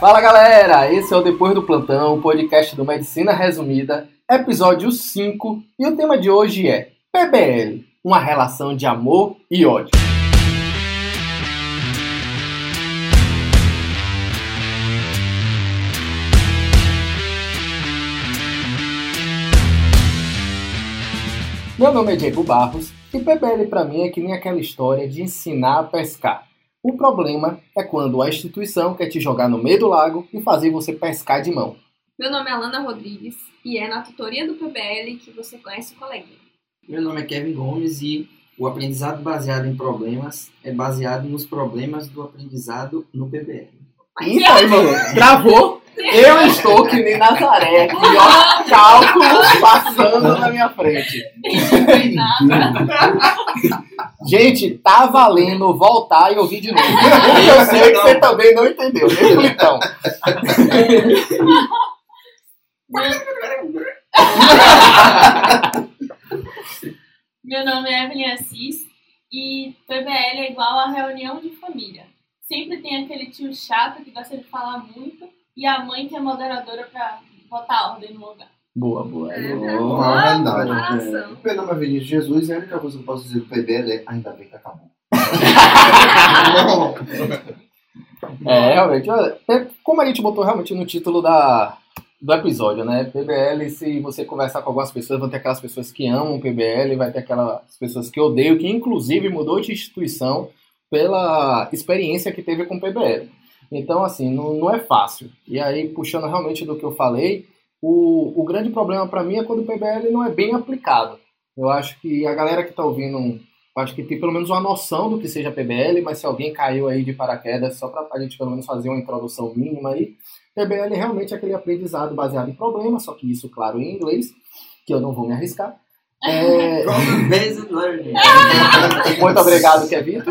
Fala galera, esse é o Depois do Plantão, o podcast do Medicina Resumida, episódio 5, e o tema de hoje é PBL, uma relação de amor e ódio. Meu nome é Diego Barros e PBL para mim é que nem aquela história de ensinar a pescar. O problema é quando a instituição quer te jogar no meio do lago e fazer você pescar de mão. Meu nome é Alana Rodrigues e é na tutoria do PBL que você conhece o coleguinha. Meu nome é Kevin Gomes e o aprendizado baseado em problemas é baseado nos problemas do aprendizado no PBL. Isso aí, mano. Travou. Eu estou que nem Nazaré aqui, ó. Cálculos passando na minha frente. Gente, tá valendo voltar e ouvir de novo. Eu sei que você também não entendeu. Mesmo então. Meu nome é Evelyn Assis e PBL é igual a reunião de família. Sempre tem aquele tio chato que gosta de falar muito e a mãe que é moderadora pra botar ordem no lugar. Boa, boa. Uma Ah, realidade. comparação. Meu nome é Vinícius Jesus e a única coisa que eu posso dizer do PBL é ainda bem que acabou. É, realmente. é, Como a gente botou realmente no título da, do episódio, né? PBL, se você conversar com algumas pessoas, vão ter aquelas pessoas que amam o PBL, vai ter aquelas pessoas que odeiam, que inclusive mudou de instituição pela experiência que teve com o PBL. Então, assim, não, não é fácil. E aí, puxando realmente do que eu falei, o, o grande problema para mim é quando o PBL não é bem aplicado. Eu acho que a galera que está ouvindo, acho que tem pelo menos uma noção do que seja PBL, mas se alguém caiu aí de paraquedas, só para a gente pelo menos fazer uma introdução mínima aí, PBL realmente é aquele aprendizado baseado em problemas, só que isso, claro, em inglês, que eu não vou me arriscar. É, Problem-based learning. muito obrigado, Kevin.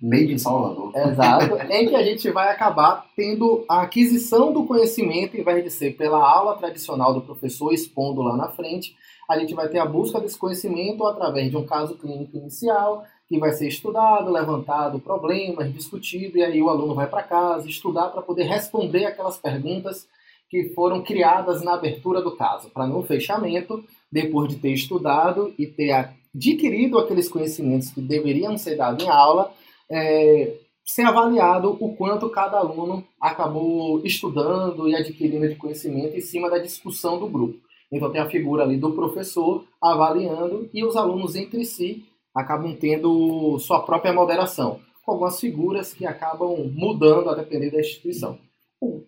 Made in Salvador. Exato, em que a gente vai acabar tendo a aquisição do conhecimento, em vez de ser pela aula tradicional do professor expondo lá na frente, a gente vai ter a busca desse conhecimento através de um caso clínico inicial, que vai ser estudado, levantado problemas, discutido, e aí o aluno vai para casa estudar para poder responder aquelas perguntas que foram criadas na abertura do caso, para no fechamento, depois de ter estudado e ter adquirido aqueles conhecimentos que deveriam ser dados em aula, é, ser avaliado o quanto cada aluno acabou estudando e adquirindo de conhecimento em cima da discussão do grupo. Então tem a figura ali do professor avaliando e os alunos entre si acabam tendo sua própria moderação, com algumas figuras que acabam mudando a depender da instituição.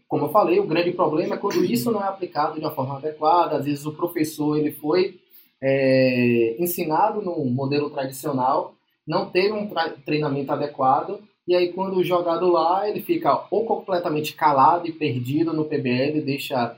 Como eu falei, o grande problema é quando isso não é aplicado de uma forma adequada. Às vezes o professor ele foi é, ensinado num modelo tradicional, não teve um treinamento adequado, e aí quando jogado lá, ele fica ou completamente calado e perdido no PBL, deixa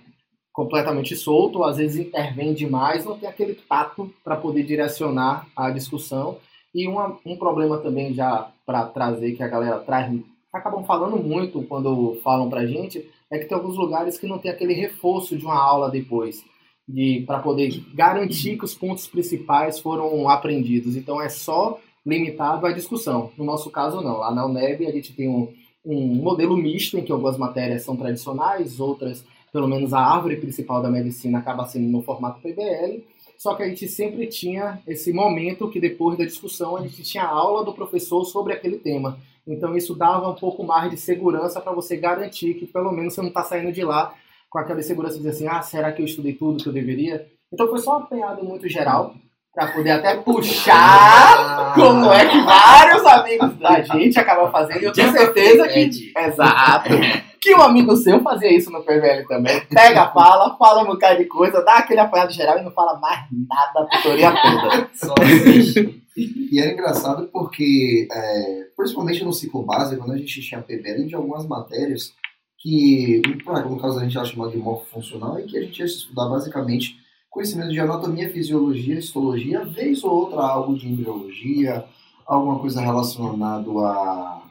completamente solto, ou às vezes intervém demais, não tem aquele tato para poder direcionar a discussão. E uma- um problema também já para trazer, que a galera traz, acabam falando muito quando falam pra gente, é que tem alguns lugares que não tem aquele reforço de uma aula depois, de para poder garantir que os pontos principais foram aprendidos. Então é só limitado à discussão. No nosso caso, não. Lá na UNEB a gente tem um, um modelo misto, em que algumas matérias são tradicionais, outras, pelo menos a árvore principal da medicina, acaba sendo no formato PBL. Só que a gente sempre tinha esse momento que depois da discussão a gente tinha a aula do professor sobre aquele tema. Então isso dava um pouco mais de segurança para você garantir que pelo menos você não está saindo de lá com aquela segurança de dizer assim, ah, será que eu estudei tudo que eu deveria? Então foi só um apanhado muito geral para poder até puxar como é que vários amigos da gente acabam fazendo. E eu tenho certeza que Exato. Que um amigo seu fazia isso no PVL também. Pega, fala, fala um bocado de coisa, dá aquele apanhado geral e não fala mais nada a tutoria toda. Só assiste. E era engraçado porque, é, principalmente no ciclo básico, quando a gente tinha PBL de algumas matérias que, no caso a gente ela chamava de morfofuncional, e que a gente ia estudar basicamente conhecimento de anatomia, fisiologia, histologia, vez ou outra algo de embriologia, alguma coisa relacionada a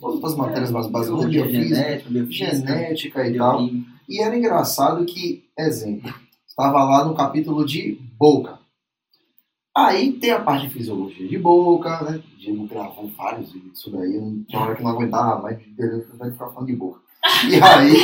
outras matérias mais básicas, biofísica, genética, biofísica, genética e tal. E era engraçado que, exemplo, estava lá no capítulo de boca. Aí tem a parte de fisiologia de boca, né? Diego gravou vários vídeos disso daí, eu não- tinha hora que não aguentava mais de de ficar falando de boca. E aí,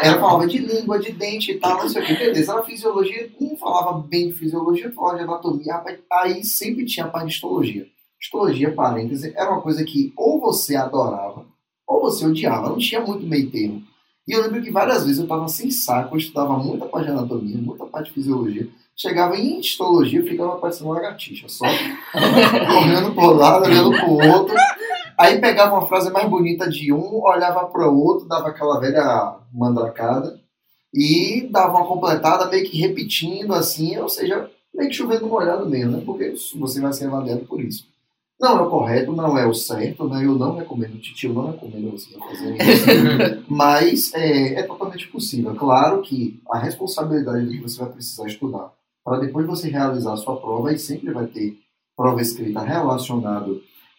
ela falava de língua, de dente e tal, não sei o que. Beleza, era fisiologia, um falava bem de fisiologia, falava de anatomia, aí sempre tinha a parte de histologia. Histologia, parêntese, era uma coisa que ou você adorava, ou você odiava, não tinha muito meio termo. E eu lembro que várias vezes eu estava sem saco, eu estudava muita parte de anatomia, muita parte de fisiologia, chegava em histologia e ficava parecendo uma lagartixa, só correndo para um lado, olhando para o outro. Aí pegava uma frase mais bonita de um, olhava para o outro, dava aquela velha mandracada e dava uma completada, meio que repetindo assim, ou seja, meio que chovendo molhado mesmo, né? Porque você vai ser avaliado por isso. Não é o correto, não é o certo, né? eu não recomendo, Titi, eu não recomendo você fazer isso, mas é, é totalmente possível. Claro que a responsabilidade de que você vai precisar estudar para depois você realizar a sua prova e sempre vai ter prova escrita relacionada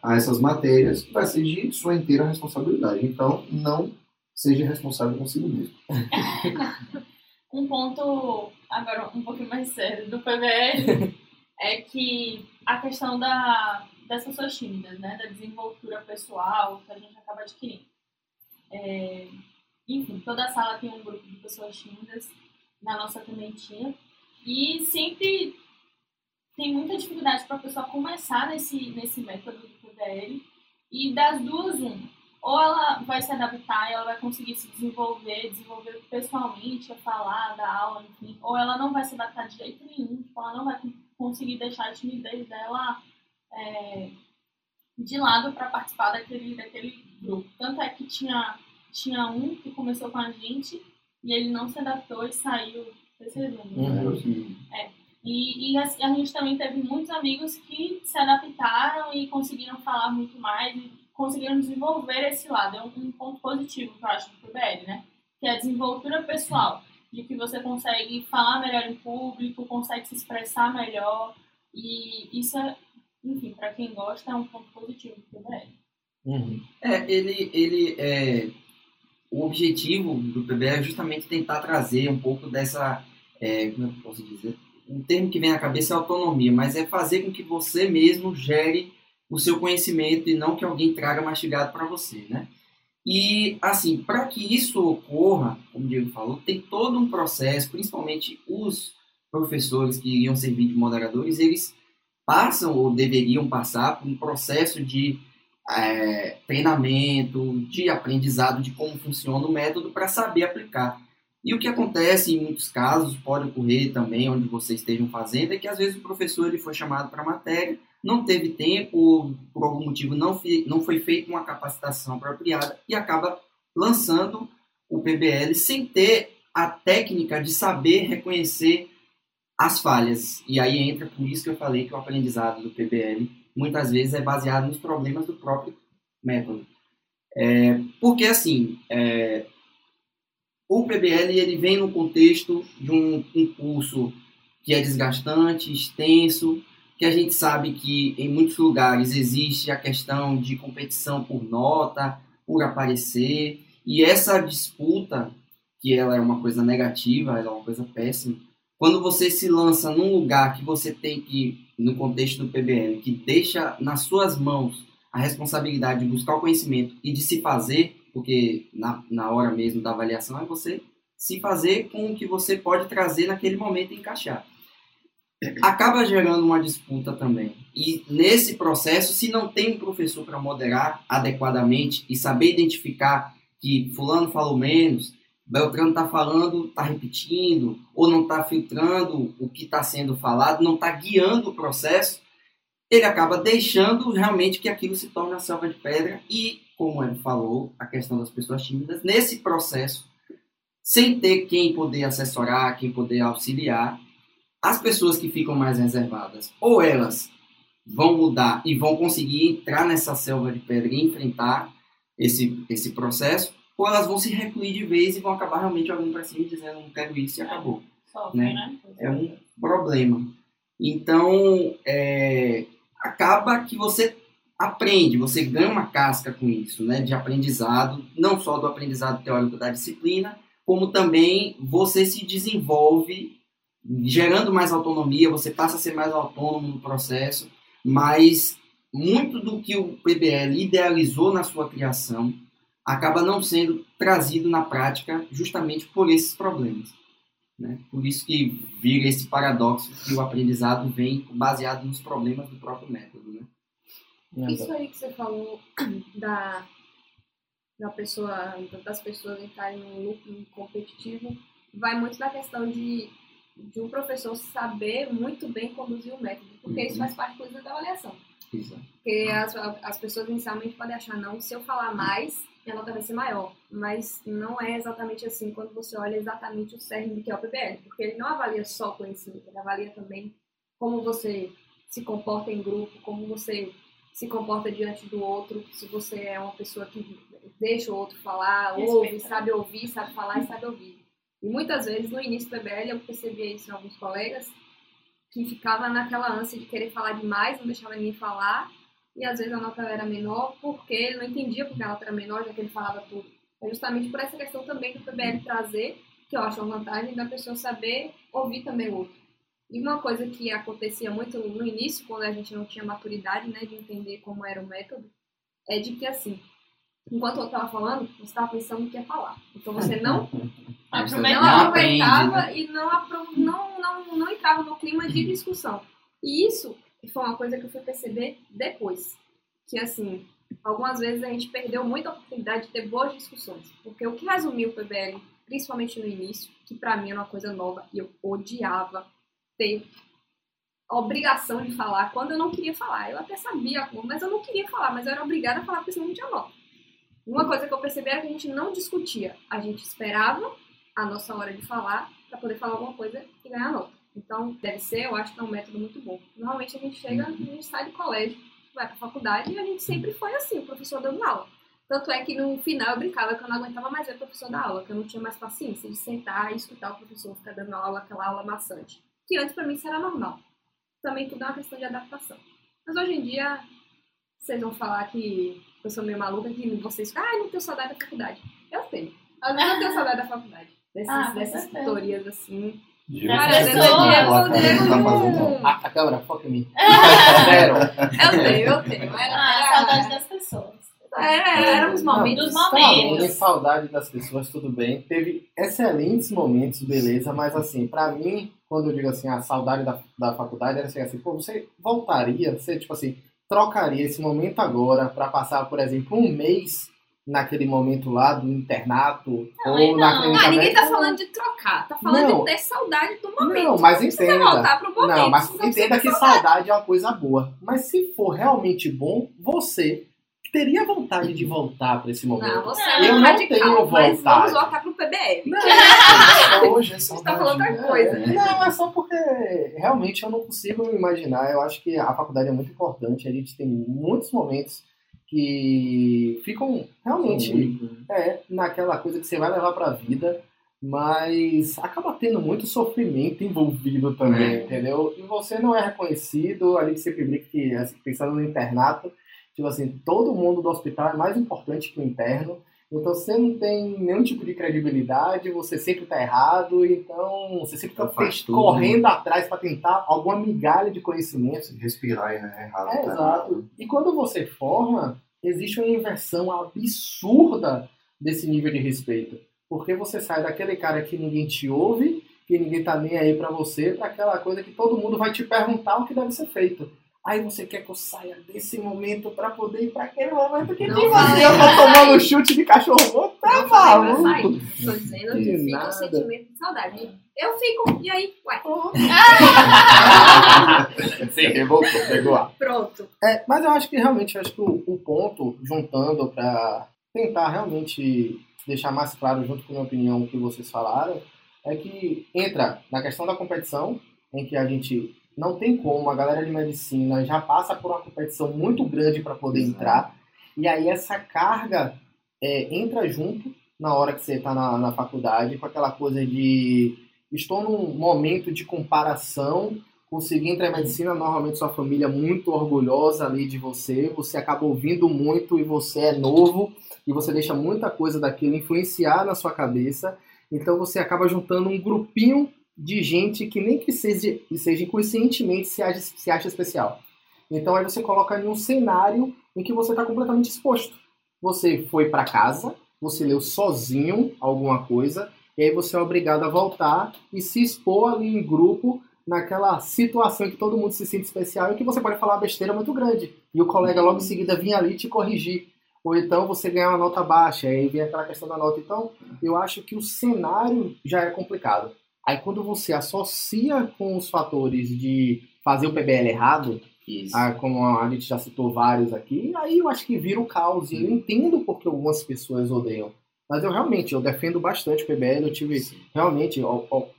a essas matérias, vai ser de sua inteira responsabilidade. Então, não seja responsável consigo mesmo. um ponto, agora um pouquinho mais sério, do PBL é que a questão da, das pessoas tímidas, né, da desenvoltura pessoal que a gente acaba adquirindo. É, enfim, toda sala tem um grupo de pessoas tímidas, na nossa também tinha, e sempre tem muita dificuldade para a pessoa começar nesse, nesse método do PBL. E das duas, um. Ou ela vai se adaptar e ela vai conseguir se desenvolver, desenvolver pessoalmente, a falar, dar aula, enfim. Ou ela não vai se adaptar de jeito nenhum, tipo, ela não vai conseguir deixar a timidez dela é, de lado para participar daquele, daquele grupo. Tanto é que tinha, tinha um que começou com a gente e ele não se adaptou e saiu terceiro ano. Uhum. É. E, e a, a, gente também teve muitos amigos que se adaptaram e conseguiram falar muito mais e conseguiram desenvolver esse lado. É um, um ponto positivo que eu acho do PBL, né? Que é a desenvoltura pessoal, de que você consegue falar melhor em público, consegue se expressar melhor. E isso é, enfim, para quem gosta, é um ponto positivo do PBL. Uhum. É, ele, ele é, o objetivo do PBL é justamente tentar trazer um pouco dessa, é, como eu posso dizer, um termo que vem à cabeça é autonomia, mas é fazer com que você mesmo gere o seu conhecimento e não que alguém traga mastigado para você, né? E, assim, para que isso ocorra, como o Diego falou, tem todo um processo, principalmente os professores que iriam servir de moderadores, eles passam ou deveriam passar por um processo de é, treinamento, de aprendizado de como funciona o método para saber aplicar. E o que acontece em muitos casos, pode ocorrer também onde vocês estejam fazendo, é que às vezes o professor ele foi chamado para a matéria, não teve tempo, ou por algum motivo não, não foi feita uma capacitação apropriada e acaba lançando o PBL sem ter a técnica de saber reconhecer as falhas. E aí entra por isso que eu falei que o aprendizado do PBL muitas vezes é baseado nos problemas do próprio método. É, porque assim, é, o PBL ele vem no contexto de um, um curso que é desgastante, extenso, que a gente sabe que em muitos lugares existe a questão de competição por nota, por aparecer, e essa disputa, que ela é uma coisa negativa, ela é uma coisa péssima, quando você se lança num lugar que você tem que, no contexto do PBL, que deixa nas suas mãos a responsabilidade de buscar o conhecimento e de se fazer, porque na, na hora mesmo da avaliação é você se fazer com o que você pode trazer naquele momento e encaixar. Acaba gerando uma disputa também. E nesse processo, se não tem um professor para moderar adequadamente e saber identificar que fulano falou menos, Beltrano está falando, está repetindo, ou não está filtrando o que está sendo falado, não está guiando o processo, ele acaba deixando realmente que aquilo se torne a selva de pedra e como ele falou, a questão das pessoas tímidas, nesse processo, sem ter quem poder assessorar, quem poder auxiliar, as pessoas que ficam mais reservadas, ou elas vão mudar e vão conseguir entrar nessa selva de pedra e enfrentar esse, esse processo, ou elas vão se recluir de vez e vão acabar realmente olhando para cima dizendo não quero isso e acabou. Sofre, né? né? É um problema. Então, é, acaba que você aprende, você ganha uma casca com isso, né, de aprendizado, não só do aprendizado teórico da disciplina, como também você se desenvolve gerando mais autonomia, você passa a ser mais autônomo no processo, mas muito do que o PBL idealizou na sua criação acaba não sendo trazido na prática justamente por esses problemas. Né? Por isso que vira esse paradoxo que o aprendizado vem baseado nos problemas do próprio método. Né? Isso aí que você falou da, da pessoa, das pessoas entrarem num lucro competitivo vai muito da questão de, de um professor saber muito bem conduzir o método, porque uhum. isso faz parte coisa da avaliação. Exato. Porque as, as pessoas inicialmente podem achar, não, se eu falar mais, minha nota vai ser maior. Mas não é exatamente assim quando você olha exatamente o cerne do que é o PBL, porque ele não avalia só conhecimento, ele avalia também como você se comporta em grupo, como você se comporta diante do outro, se você é uma pessoa que deixa o outro falar, ouve, sabe ouvir, sabe falar e sabe ouvir. E muitas vezes no início do PBL eu percebia isso em alguns colegas, que ficava naquela ânsia de querer falar demais, não deixava ninguém falar, e às vezes a nota era menor porque ele não entendia porque a nota era menor, já que ele falava tudo. É justamente por essa questão também do PBL trazer, que eu acho uma vantagem da pessoa saber ouvir também o outro. E uma coisa que acontecia muito no início, quando a gente não tinha maturidade, né, de entender como era o método, é de que assim, enquanto eu estava falando, você estava pensando no que ia falar. Então você não, não aproveitava e não, não, não, não entrava no clima de discussão. E isso foi uma coisa que eu fui perceber depois. Que assim, algumas vezes a gente perdeu muita oportunidade de ter boas discussões. Porque o que resumiu o PBL, principalmente no início, que para mim era uma coisa nova e eu odiava ter obrigação de falar quando eu não queria falar. Eu até sabia como, mas eu não queria falar, mas eu era obrigada a falar porque senão não tinha nota. Uma coisa que eu percebi era que a gente não discutia, a gente esperava a nossa hora de falar para poder falar alguma coisa e ganhar nota. Então, deve ser, eu acho que é um método muito bom. Normalmente a gente chega, a gente sai do colégio, vai para faculdade e a gente sempre foi assim, o professor dando aula. Tanto é que no final eu brincava que eu não aguentava mais ver o professor dar aula, que eu não tinha mais paciência de sentar e escutar o professor ficar dando aula, aquela aula maçante. Que antes para mim isso era normal. Também tudo é uma questão de adaptação. Mas hoje em dia, vocês vão falar que eu sou meio maluca, que vocês ficam, ah, não tenho saudade da faculdade. Eu tenho. Às vezes eu tenho saudade da faculdade. Dessas, ah, dessas tutorias assim. Cara, eu Diego, A, a câmera, foca em mim. Zero. Eu tenho, eu tenho. Era, ah, saudade das pessoas. Era, eram os momentos. Dos momentos. Tá saudade das pessoas, tudo bem. Teve excelentes momentos, beleza, mas assim, pra mim, quando eu digo assim, a saudade da, da faculdade, era assim, assim, pô, você voltaria, você, tipo assim, trocaria esse momento agora para passar, por exemplo, um mês naquele momento lá do internato não, ou na clínica ah, ninguém tá falando de trocar, tá falando não, de ter saudade do momento. Não, mas entenda. Voltar pro momento, não, mas entenda que saudade. saudade é uma coisa boa. Mas se for realmente bom, você teria vontade de voltar para esse momento. Não, você é eu não radical, tenho vontade. Mas vamos voltar pro PBL. Não, hoje é Você tá falando outra coisa. É, não, é só porque realmente eu não consigo me imaginar. Eu acho que a faculdade é muito importante. A gente tem muitos momentos que ficam realmente é, naquela coisa que você vai levar para a vida, mas acaba tendo muito sofrimento envolvido também, é. entendeu? E você não é reconhecido, a gente sempre brinca que, assim, pensando no internato, tipo assim, todo mundo do hospital é mais importante que o interno, então você não tem nenhum tipo de credibilidade, você sempre está errado, então você sempre está correndo atrás para tentar alguma migalha de conhecimento. Respirar é errado. É, tá exato. E quando você forma, existe uma inversão absurda desse nível de respeito. Porque você sai daquele cara que ninguém te ouve, que ninguém tá nem aí para você, para aquela coisa que todo mundo vai te perguntar o que deve ser feito. Aí você quer que eu saia desse momento pra poder ir pra aquele momento que não tipo assim, eu tô tomando chute de cachorro morto, tá maluco? Tô dizendo que, fica o sentimento de saudade. Eu fico, e aí, ué. Sim, revoltou, pegou a. Pronto. É, mas eu acho que realmente, acho que o, o ponto, juntando pra tentar realmente deixar mais claro, junto com a minha opinião, o que vocês falaram, é que entra na questão da competição, em que a gente não tem como, a galera de medicina já passa por uma competição muito grande para poder entrar, e aí essa carga é, entra junto na hora que você está na, na faculdade, com aquela coisa de estou num momento de comparação, consegui entrar em medicina, normalmente sua família é muito orgulhosa ali de você, você acaba ouvindo muito e você é novo, e você deixa muita coisa daquilo influenciar na sua cabeça, então você acaba juntando um grupinho de gente que nem que seja, que seja inconscientemente se acha, se acha especial. Então aí você coloca em um cenário em que você está completamente exposto. você foi para casa, você leu sozinho alguma coisa, e aí você é obrigado a voltar e se expor ali em grupo naquela situação que todo mundo se sente especial e que você pode falar besteira muito grande. E o colega logo em seguida vinha ali te corrigir. Ou então você ganhar uma nota baixa, aí vem aquela questão da nota. Então, eu acho que o cenário já é complicado. Aí quando você associa com os fatores de fazer o PBL errado, ah, como a gente já citou vários aqui, aí eu acho que vira o caos. E eu entendo porque algumas pessoas odeiam. Mas eu realmente, eu defendo bastante o PBL, eu tive Sim. realmente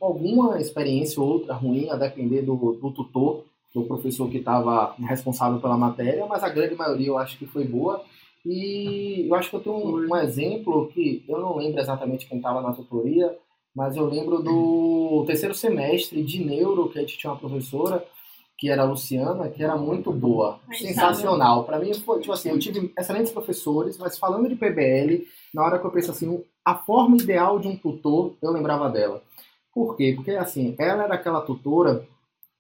alguma experiência ou outra ruim, a depender do, do tutor, do professor que estava responsável pela matéria, mas a grande maioria eu acho que foi boa. E eu acho que eu tenho um, um exemplo que eu não lembro exatamente quem estava na tutoria, mas eu lembro do terceiro semestre de neuro, que a gente tinha uma professora, que era a Luciana, que era muito boa, sensacional. Para mim, foi, tipo assim, eu tive excelentes professores, mas falando de PBL, na hora que eu penso assim, a forma ideal de um tutor, eu lembrava dela. Por quê? Porque, assim, ela era aquela tutora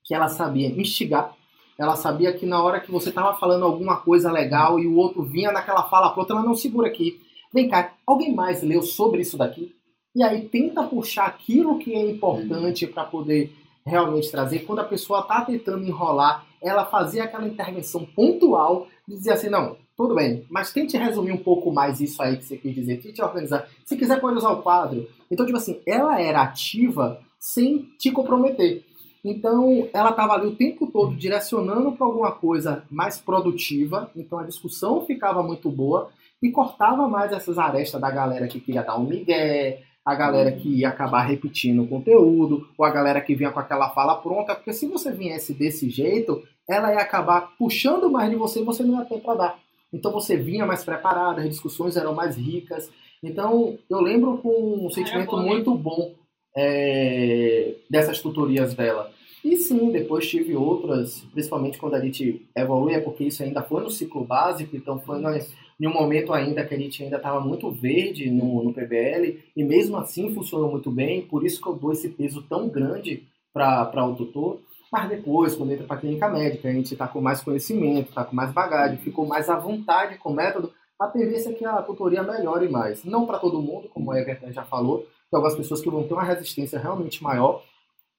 que ela sabia instigar, ela sabia que na hora que você estava falando alguma coisa legal e o outro vinha naquela fala pronta, ela não segura aqui. Vem cá, alguém mais leu sobre isso daqui? E aí tenta puxar aquilo que é importante para poder realmente trazer. Quando a pessoa está tentando enrolar, ela fazer aquela intervenção pontual e dizer assim, não, tudo bem, mas tente resumir um pouco mais isso aí que você quis dizer, tente organizar. Se quiser, pode usar o quadro. Então, tipo assim, ela era ativa sem te comprometer. Então, ela estava ali o tempo todo direcionando para alguma coisa mais produtiva, então a discussão ficava muito boa e cortava mais essas arestas da galera que queria dar um migué, a galera que ia acabar repetindo o conteúdo, ou a galera que vinha com aquela fala pronta, porque se você viesse desse jeito, ela ia acabar puxando mais de você e você não ia ter para dar. Então você vinha mais preparada, as discussões eram mais ricas. Então eu lembro com um sentimento muito bom é, dessas tutorias dela. E sim, depois tive outras, principalmente quando a gente evolui, é porque isso ainda foi no ciclo básico, então foi nós, em um momento ainda a gente ainda estava muito verde no, no PBL, e mesmo assim funcionou muito bem, por isso que eu dou esse peso tão grande para o tutor. Mas depois, quando entra para a clínica médica, a gente está com mais conhecimento, está com mais bagagem, ficou mais à vontade com o método, a tendência é que a tutoria melhore mais. Não para todo mundo, como o Everton já falou, tem algumas pessoas que vão ter uma resistência realmente maior,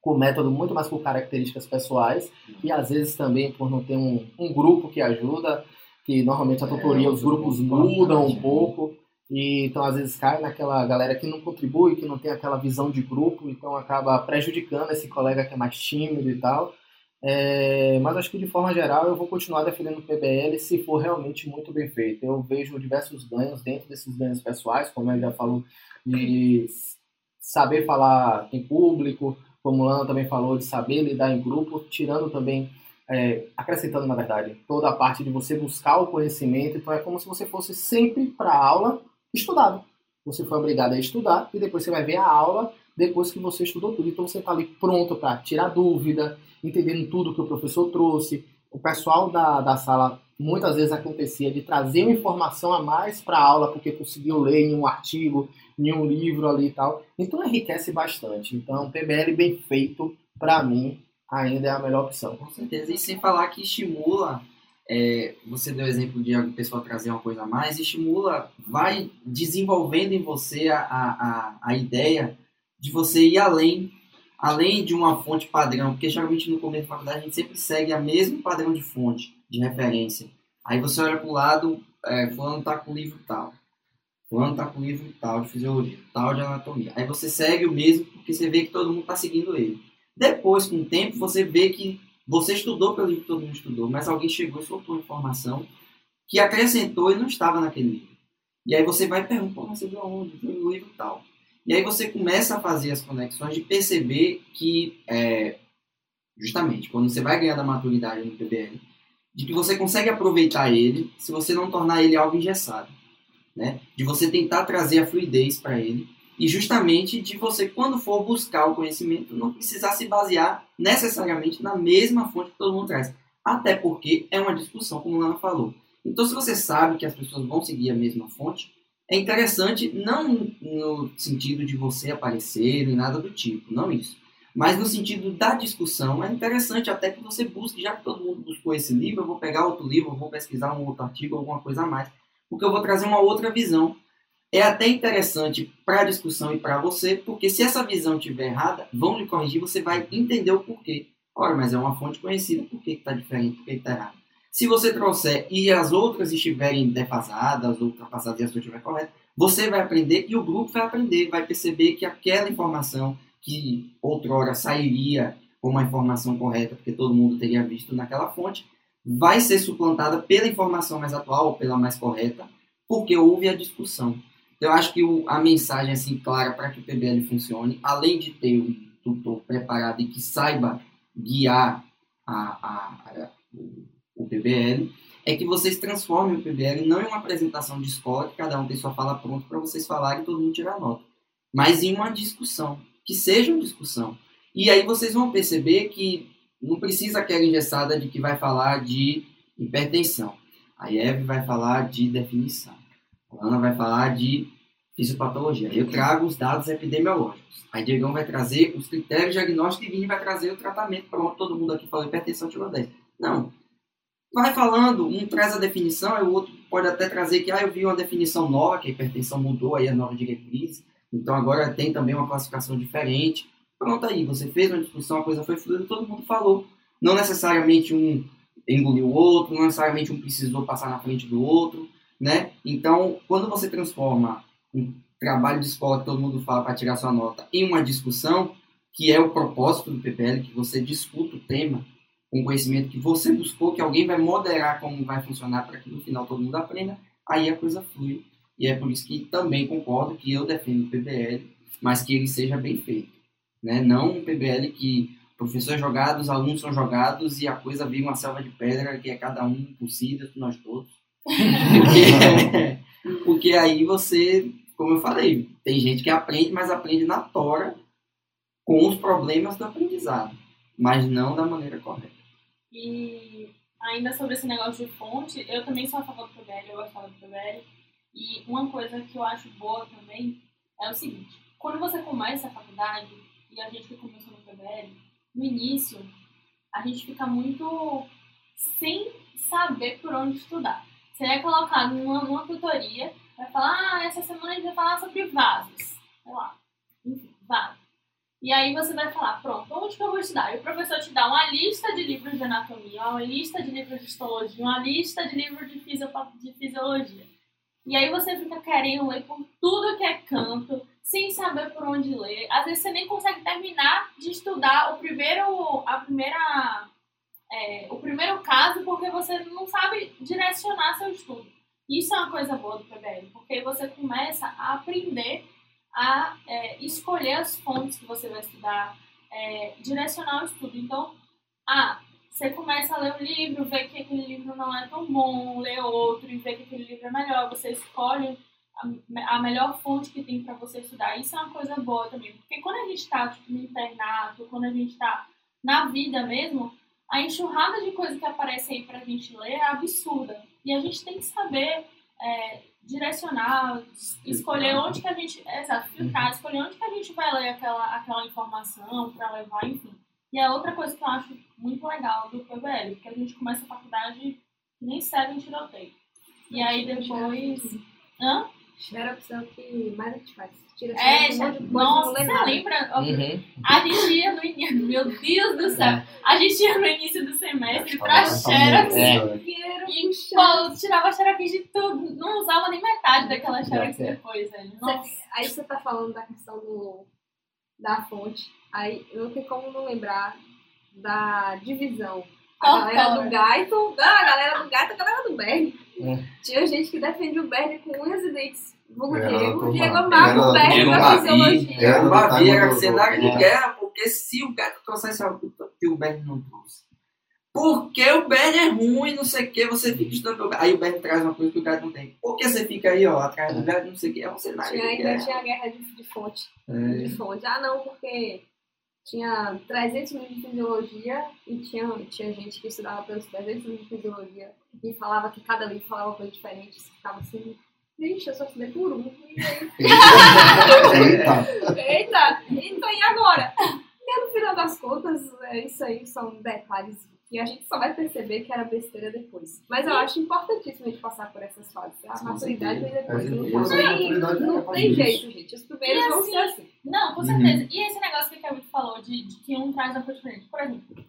com método muito mais por características pessoais e às vezes também por não ter um, um grupo que ajuda, que normalmente a tutoria, os grupos mudam um pouco, e então às vezes cai naquela galera que não contribui, que não tem aquela visão de grupo, então acaba prejudicando esse colega que é mais tímido e tal. É, mas acho que de forma geral eu vou continuar defendendo o PBL se for realmente muito bem feito. Eu vejo diversos ganhos dentro desses ganhos pessoais, como ele já falou, de saber falar em público, como o Lana também falou, de saber lidar em grupo, tirando também, é, acrescentando na verdade, toda a parte de você buscar o conhecimento. Então é como se você fosse sempre para a aula estudado. Você foi obrigado a estudar e depois você vai ver a aula depois que você estudou tudo. Então você está ali pronto para tirar dúvida, entendendo tudo que o professor trouxe. O pessoal da, da sala muitas vezes acontecia de trazer uma informação a mais para a aula porque conseguiu ler em um artigo, em um livro ali e tal. Então enriquece bastante. Então, PBL bem feito, para mim, ainda é a melhor opção. Com certeza. E sem falar que estimula, é, você deu o exemplo de a pessoa trazer uma coisa a mais, estimula, vai desenvolvendo em você a, a, a ideia de você ir além, além de uma fonte padrão, porque geralmente no começo da faculdade a gente sempre segue a mesmo padrão de fonte, de referência. Aí você olha para o lado, é, fulano está com o livro tal Fulano tá com livro tal de fisiologia, tal de anatomia. Aí você segue o mesmo porque você vê que todo mundo está seguindo ele. Depois, com o tempo, você vê que você estudou pelo livro que todo mundo estudou, mas alguém chegou e soltou informação que acrescentou e não estava naquele livro. E aí você vai perguntar, mas você viu aonde? Viu no livro tal. E aí você começa a fazer as conexões de perceber que, é, justamente, quando você vai ganhar da maturidade no PBL, de que você consegue aproveitar ele se você não tornar ele algo engessado né? De você tentar trazer a fluidez para ele e justamente de você, quando for buscar o conhecimento, não precisar se basear necessariamente na mesma fonte que todo mundo traz. Até porque é uma discussão, como Lana falou. Então, se você sabe que as pessoas vão seguir a mesma fonte, é interessante, não no sentido de você aparecer, nem nada do tipo, não isso. Mas no sentido da discussão, é interessante até que você busque, já que todo mundo buscou esse livro, eu vou pegar outro livro, eu vou pesquisar um outro artigo, alguma coisa a mais porque eu vou trazer uma outra visão. É até interessante para a discussão e para você, porque se essa visão estiver errada, vão lhe corrigir, você vai entender o porquê. Ora, mas é uma fonte conhecida, por que está diferente, por que está errado? Se você trouxer e as outras estiverem defasadas, ultrapassadas e a sua estiver correta, você vai aprender e o grupo vai aprender, vai perceber que aquela informação que outrora sairia como a informação correta, porque todo mundo teria visto naquela fonte, vai ser suplantada pela informação mais atual, ou pela mais correta, porque houve a discussão. Eu acho que o, a mensagem assim clara para que o PBL funcione, além de ter um tutor preparado e que saiba guiar a, a, a, o PBL, é que vocês transformem o PBL não em uma apresentação de escola, que cada um tem sua fala pronta para vocês falarem e todo mundo tirar nota, mas em uma discussão, que seja uma discussão. E aí vocês vão perceber que não precisa aquela engessada de que vai falar de hipertensão. A Eve vai falar de definição. A Ana vai falar de fisiopatologia. Eu trago os dados epidemiológicos. Aí Diegão vai trazer os critérios diagnósticos e Vini vai trazer o tratamento. Pronto, todo mundo aqui falou hipertensão tipo 10. Não. Vai falando, um traz a definição, o outro pode até trazer que ah, eu vi uma definição nova, que a hipertensão mudou, aí a nova diretriz. Então agora tem também uma classificação diferente. Pronto aí, você fez uma discussão, a coisa foi fluida, todo mundo falou. Não necessariamente um engoliu o outro, não necessariamente um precisou passar na frente do outro, né? Então, quando você transforma um trabalho de escola que todo mundo fala para tirar sua nota em uma discussão, que é o propósito do PPL, que você discuta o tema com conhecimento que você buscou, que alguém vai moderar como vai funcionar para que no final todo mundo aprenda, aí a coisa flui. E é por isso que também concordo que eu defendo o PBL, mas que ele seja bem feito. Né? Não um PBL que professores jogados, alunos são jogados e a coisa vira uma selva de pedra que é cada um por si, nós todos. Porque, porque aí você, como eu falei, tem gente que aprende, mas aprende na tora com os problemas do aprendizado, mas não da maneira correta. E ainda sobre esse negócio de fonte, eu também sou a favor do PBL, eu gosto do PBL. E uma coisa que eu acho boa também é o seguinte: quando você começa a faculdade, e a gente que começou no PBL, no início, a gente fica muito sem saber por onde estudar. É colocado numa, numa tutoria, vai falar, ah, essa semana a gente vai falar sobre vasos. Sei lá, vasos. E aí você vai falar, pronto, onde que eu vou estudar? E o professor te dá uma lista de livros de anatomia, uma lista de livros de histologia, uma lista de livros de, de fisiologia. E aí você fica querendo ler por tudo que é canto, sem saber por onde ler. Às vezes você nem consegue terminar de estudar o primeiro, a primeira, é, o primeiro caso porque você não sabe direcionar seu estudo. Isso é uma coisa boa do PBL, porque você começa a aprender a é, escolher as fontes que você vai estudar, é, direcionar o estudo. Então, ah, você começa a ler um livro, vê que aquele livro não é tão bom, lê outro e vê que aquele livro é melhor, você escolhe a, melhor fonte que tem para você estudar. Isso é uma coisa boa também, porque quando a gente está tipo, no internato, quando a gente está na vida mesmo, a enxurrada de coisa que aparece aí para a gente ler é absurda. E a gente tem que saber é, direcionar, escolher onde que a gente. É, exato, filtrar, escolher onde que a gente vai ler aquela, aquela informação para levar, enfim. E a outra coisa que eu acho muito legal do PBL, porque a gente começa a faculdade nem segue em tiroteio. E aí depois. Hã? Xerox é o que mais a gente faz. Tira é, já, um nossa, você lembra? Uhum. A gente ia no início, meu Deus do céu, é. a gente ia no início do semestre pra Xerox é. e pô, tirava Xerox de tudo, não usava nem metade daquela Xerox depois, velho. Nossa. Aí você tá falando da questão do, da fonte, aí não tem como não lembrar da divisão. A galera do Gaito, não, a galera do Gaito, a galera do Bernie. É. Tinha gente que defende o Bernie com unhas e dentes. Vulgo Diego, Diego amava o Bernie pra fisiologia. Era uma via cenário de guerra, porque se o Gaito trouxesse algo que o Bernie não trouxe. Porque o Bernie é ruim, não sei o que, você fica estudando. Aí o Bernie traz uma coisa que o Gaito não tem. Por que você fica aí, ó, atrás do Gaito, não sei o que, é um cenário tinha, de guerra. Tinha a guerra de, de fonte. É. De fonte. Ah, não, porque tinha 300 mil de fisiologia e tinha, tinha gente que estudava pelos 300 mil de fisiologia e falava que cada livro falava coisa diferente. Você ficava assim, gente, eu só estudei por um. E aí... Eita! Eita! Então, e agora? E no final das contas, é, isso aí são detalhes E a gente só vai perceber que era besteira depois. Mas eu acho importantíssimo a gente passar por essas fases. A Com maturidade vem certeza. depois. É, Não, é não capaz tem jeito, gente. Os primeiros E vão assim, ser assim. Não, com certeza. E esse negócio que o Kevin falou, de, de que um traz uma coisa diferente. Por exemplo,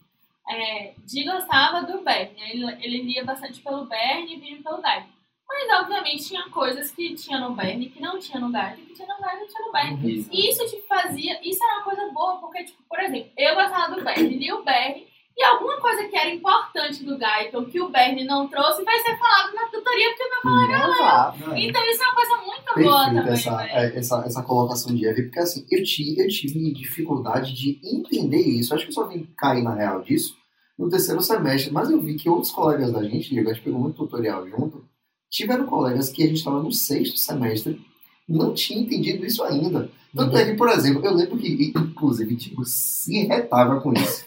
é, Di gostava do Bernie. Ele, ele lia bastante pelo Bernie e vinha pelo Guy. Mas, obviamente, tinha coisas que tinha no Bernie que não tinha no Guy, que tinha no e não tinha no Bernie. Isso. E isso te fazia. Isso era uma coisa boa, porque, tipo, por exemplo, eu gostava do Bernie, li o Bernie, e alguma coisa que era importante do Guyton que o Bernie não trouxe vai ser falado na tutoria, porque meu colega Exato. É. Então isso é uma coisa muito boa também, essa, velho. é, essa, essa colocação de Eve, porque assim, eu tive, eu tive dificuldade de entender isso. Acho que eu só vim cair na real disso no terceiro semestre, mas eu vi que outros colegas da gente, Diego, a gente pegou muito tutorial junto, tiveram colegas que a gente estava no sexto semestre, não tinha entendido isso ainda. Tanto é que, por exemplo, eu lembro que, inclusive, Diego se retava com isso.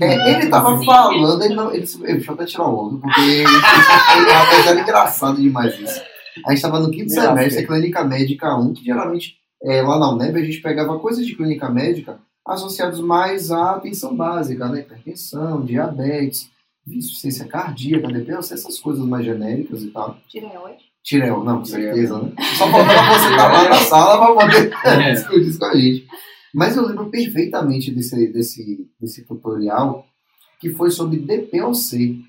É, ele tava falando, ele não. Ele, ele, deixa eu até tirar o óculos, porque ele, rapaz, era engraçado demais isso. A gente tava no quinto Engraçado. semestre, clínica médica 1, que geralmente é, lá na UNEB a gente pegava coisas de clínica médica associados mais à atenção básica, né? Hipertensão, diabetes, insuficiência cardíaca, DPLC, essas coisas mais genéricas e tal. Tireoide. Tirel, não, com certeza, né? Só faltava você estar lá na sala pra poder É. discutir isso com a gente. Mas eu lembro perfeitamente desse, desse, desse tutorial que foi sobre DPOC.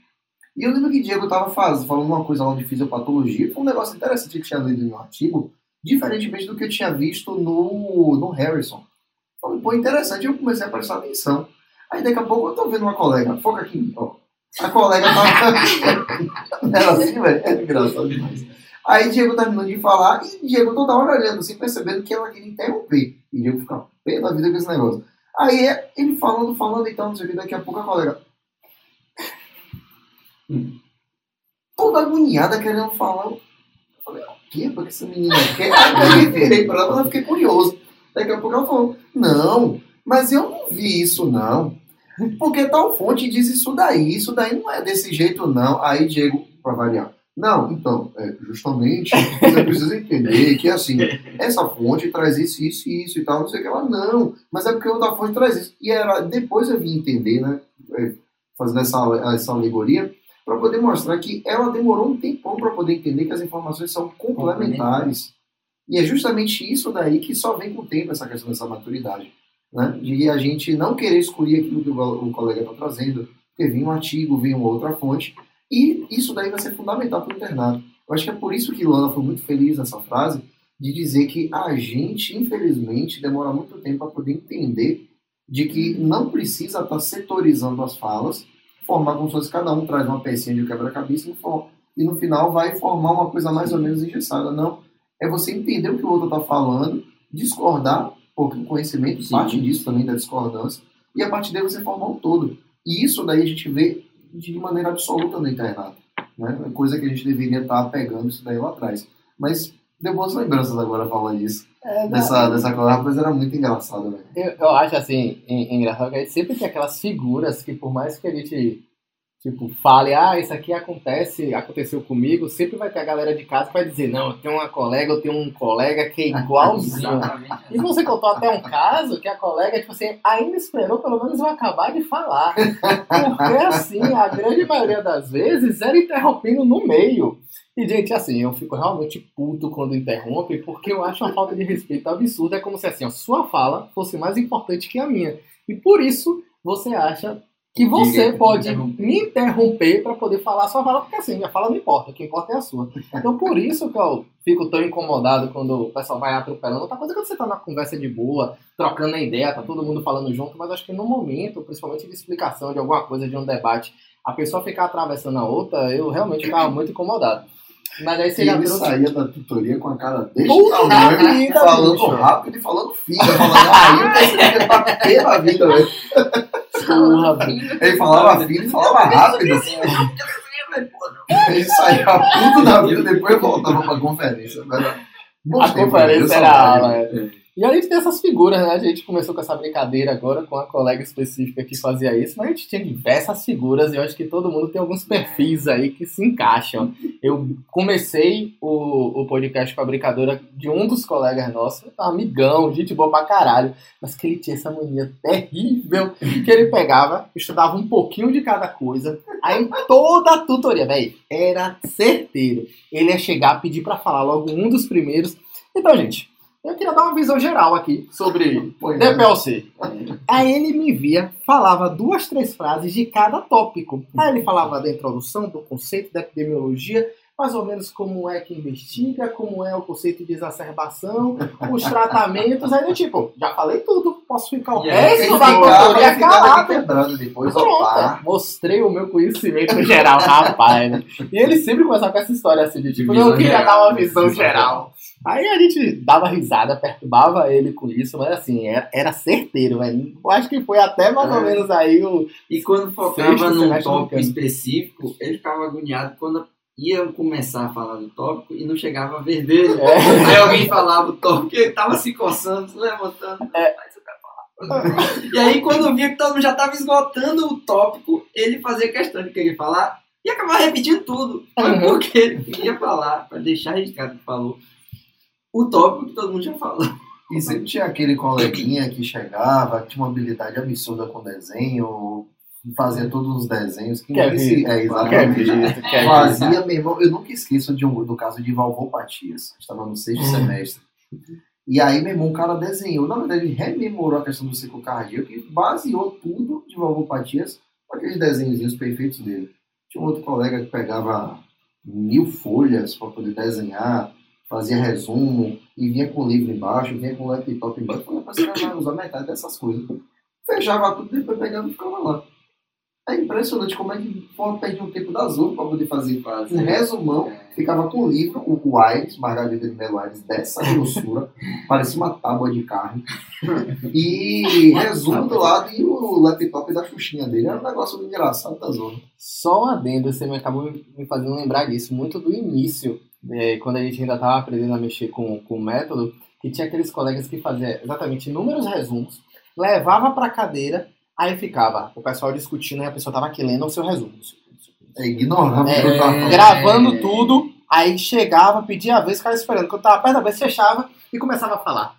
E eu lembro que Diego estava falando uma coisa lá de fisiopatologia, foi um negócio interessante que eu tinha lido um artigo, diferentemente do que eu tinha visto no, no Harrison. Falei, pô, interessante, eu comecei a prestar atenção. Aí daqui a pouco eu tô vendo uma colega, foca aqui, ó. A colega tava. Era assim, velho, é engraçado demais. Aí Diego terminou de falar e Diego toda hora olhando, assim, percebendo que ela queria interromper. E Diego ficava pé da vida com esse negócio. Aí é, ele falando, falando e tal, não sei o que, daqui a pouco a colega. Hum. Toda agoniada querendo falar. Eu falei, o que? Porque essa menina quer? Aí eu virei pra ela, eu fiquei curioso. Daqui a pouco ela falou, não, mas eu não vi isso não. Porque tal fonte diz isso daí, isso daí não é desse jeito não. Aí Diego, pra variar. Não, então, é, justamente, você precisa entender que, assim, essa fonte traz isso, isso isso e tal, não sei o que lá, não, mas é porque outra fonte traz isso. E era, depois eu vim entender, né, é, fazendo essa, essa alegoria, para poder mostrar que ela demorou um tempão para poder entender que as informações são complementares. E é justamente isso daí que só vem com o tempo, essa questão dessa maturidade. Né? De a gente não querer excluir aquilo que o, o colega está trazendo, porque vem um artigo, vem uma outra fonte, e isso daí vai ser fundamental para o internato. Eu acho que é por isso que Lana foi muito feliz nessa frase, de dizer que a gente, infelizmente, demora muito tempo para poder entender de que não precisa estar setorizando as falas, formar como se fosse cada um traz uma pecinha de quebra-cabeça e e no final vai formar uma coisa mais ou menos engessada. Não. É você entender o que o outro está falando, discordar, porque o conhecimento Sim. parte disso também, da discordância, e a partir daí você formar um todo. E isso daí a gente vê de maneira absoluta no internato. Né? É Coisa que a gente deveria estar pegando isso daí lá atrás. Mas deu boas lembranças agora falar disso. É, Dessa, dessa coisa, rapaz, era muito engraçado, velho. Eu, eu acho assim, en- engraçado que a gente sempre tem aquelas figuras que por mais que a gente tipo, fale, ah, isso aqui acontece, aconteceu comigo, sempre vai ter a galera de casa que vai dizer, não, eu tenho uma colega, eu tenho um colega que é igualzinho. E você contou até um caso que a colega, tipo assim, ainda esperou pelo menos eu acabar de falar. Porque assim, a grande maioria das vezes era interrompendo no meio. E, gente, assim, eu fico realmente puto quando interrompe, porque eu acho uma falta de respeito absurda. É como se assim, a sua fala fosse mais importante que a minha. E por isso você acha que você Diga, pode interromper. me interromper para poder falar a sua fala, porque assim, minha fala não importa, o que importa é a sua. Então por isso que eu fico tão incomodado quando o pessoal vai atropelando. Outra coisa é quando você tá na conversa de boa, trocando a ideia, tá todo mundo falando junto, mas acho que no momento, principalmente de explicação de alguma coisa, de um debate, a pessoa ficar atravessando a outra, eu realmente ficava muito incomodado. Mas aí você ele trouxe. saía da tutoria com a cara desse tamanho, vida, falando bicho. rápido e falando fino, falando, aí eu percebi que ele tá pela vida, velho. Porra, velho. Ele falava fino e falava rápido. Ele saía puto da vida, depois voltava pra conferência. Era- A conferência era aula, é. E a gente tem essas figuras, né? A gente começou com essa brincadeira agora com a colega específica que fazia isso, mas a gente tinha diversas figuras e eu acho que todo mundo tem alguns perfis aí que se encaixam. Eu comecei o, o podcast com a brincadeira de um dos colegas nossos, amigão, gente boa pra caralho, mas que ele tinha essa mania terrível que ele pegava, estudava um pouquinho de cada coisa, aí toda a tutoria, velho, era certeiro. Ele ia chegar, pedir pra falar logo um dos primeiros. Então, gente, eu queria dar uma visão geral aqui sobre DPLC. Aí ele me via, falava duas, três frases de cada tópico. Aí ele falava da introdução, do conceito da epidemiologia, mais ou menos como é que investiga, como é o conceito de exacerbação, os tratamentos. Aí eu, tipo, já falei tudo, posso ficar o resto da ficava calado. depois, Pronto, opa. mostrei o meu conhecimento geral, rapaz. Né? E ele sempre começava com essa história assim, de tipo, eu queria dar uma Visão geral. Aí a gente dava risada, perturbava ele com isso, mas assim, era, era certeiro, velho. Eu acho que foi até mais ou É. menos aí o. E quando focava num tópico específico, ele ficava agoniado quando iam começar a falar do tópico e não chegava a ver dele. É. Aí alguém falava o tópico e ele tava se coçando, se levantando. É. E aí, quando via que todo mundo já tava esgotando o tópico, ele fazia questão de querer falar e acabava repetindo tudo. Mas Uhum. porque ele queria falar, para deixar registrado que falou o tópico que todo mundo já falou. E sempre tinha aquele coleguinha que chegava, tinha uma habilidade absurda com desenho, fazia todos os desenhos. Que Quer ninguém se- ver? É, Quer exatamente. quer ver. Fazia, meu irmão, eu nunca esqueço de um, do caso de valvopatias. Estava no sexto semestre. E aí, meu irmão, o cara desenhou. Na verdade, ele rememorou a questão do ciclo cardíaco e baseou tudo de valvopatias com aqueles desenhozinhos perfeitos dele. Tinha um outro colega que pegava mil folhas para poder desenhar, fazia resumo e vinha com o livro embaixo, vinha com o laptop embaixo. "Rapaz, você vai usar metade dessas coisas. Fechava tudo, depois pegava e ficava lá. É impressionante como é que pô, perde um tempo da Azul para poder fazer Quase. um resumão. Ficava com o livro, o Aires, Margarida de Melo Aires, dessa grossura, parecia uma tábua de carne. E resumo do lado e o laptop da xuxinha dele. Era um negócio muito engraçado da zona. Só um adendo, você me acabou me fazendo lembrar disso, muito do início, né, quando a gente ainda estava aprendendo a mexer com, com o método, que tinha aqueles colegas que faziam exatamente inúmeros resumos, levava para a cadeira, aí ficava o pessoal discutindo e a pessoa estava aqui lendo o seu resumo. É ignorante É, falando. Gravando tudo, aí chegava, pedia a vez, ficava esperando. Quando tava perto da vez, fechava e começava a falar.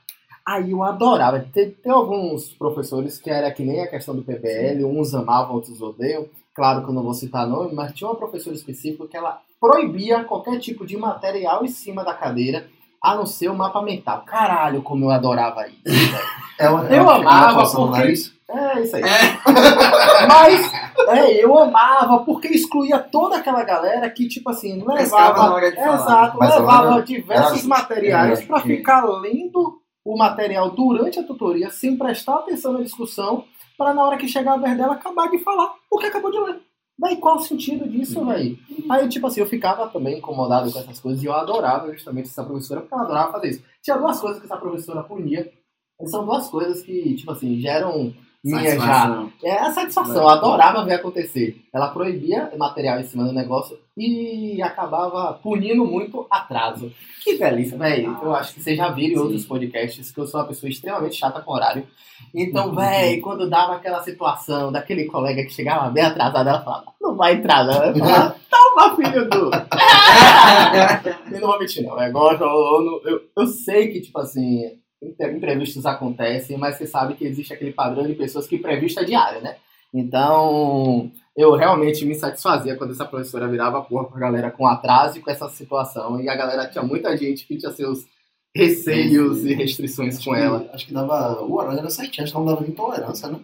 Aí eu adorava. Tem, tem alguns professores que era que nem a questão do PBL, uns amavam, outros odeiam. Claro que eu não vou citar nome, mas tinha uma professora específica que ela proibia qualquer tipo de material em cima da cadeira, a não ser o mapa mental. Caralho, como eu adorava isso. É uma, Eu é amava, porque-. É isso aí. Mas é, eu amava, porque excluía toda aquela galera que, tipo assim, levava. hora de falar. Exato, Mas levava era- diversos era- materiais para ficar lendo o material durante a tutoria, sem prestar atenção na discussão, para na hora que chegar a vez dela acabar de falar o que acabou de ler. Daí qual o sentido disso, velho? Aí, tipo assim, eu ficava também incomodado com essas coisas e eu adorava justamente essa professora, porque ela adorava fazer isso. Tinha duas coisas que essa professora punia, e são duas coisas que, tipo assim, geram minha já. É a satisfação, eu adorava ver acontecer. Ela proibia material em cima do negócio e acabava punindo muito atraso. Que delícia, velho. Eu acho que vocês já viram em outros podcasts que eu sou uma pessoa extremamente chata com horário. Então, velho, quando dava aquela situação daquele colega que chegava bem atrasado, ela falava, não vai entrar não. Eu falava, toma, filho do... Eu não vou mentir, não. É igual eu, eu, eu, sei que, tipo assim, imprevistos acontecem, mas você sabe que existe aquele padrão de pessoas que imprevisto é diário, né? Então, eu realmente me satisfazia quando essa professora virava a porra pra galera com atraso e com essa situação. E a galera tinha muita gente que tinha seus receios e restrições com ela. Acho que dava. O horário era certinho, acho que não dava de intolerância, né?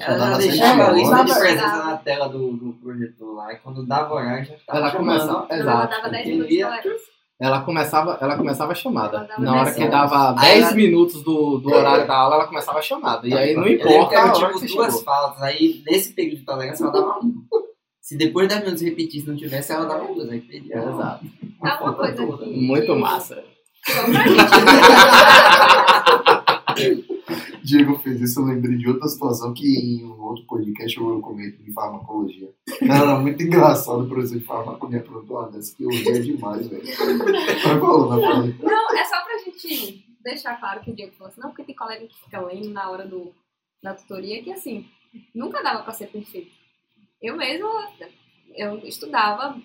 Ela dava deixava a sete lista de presença na tela do, do projetor lá, e quando dava horário já ficava Ela começava. Ela Exato. dava 10 Entendi. minutos de tolerância. Ela começava, ela começava a chamada. Ela Na hora 10 que dava Aí 10 ela- minutos do, do horário da aula, ela começava a chamada. E aí não importa que a era hora que tipo duas chegou. faltas, aí nesse período de tolerância ela dava um. Se depois das minutos repetisse não tivesse, ela dava duas, aí perdia. Exato. Ah, uma coisa toda. que- Muito massa. Só pra gente. Diego fez isso, eu lembrei de outra situação que em um outro podcast eu comento de farmacologia. Era muito engraçado o professor de farmacologia perguntou uma dessa que eu ria demais, velho. Não, é só pra gente deixar claro que o Diego falou assim, não, porque tem colega que fica lendo na hora do, da tutoria, que assim, nunca dava pra ser perfeito. Eu mesma, eu estudava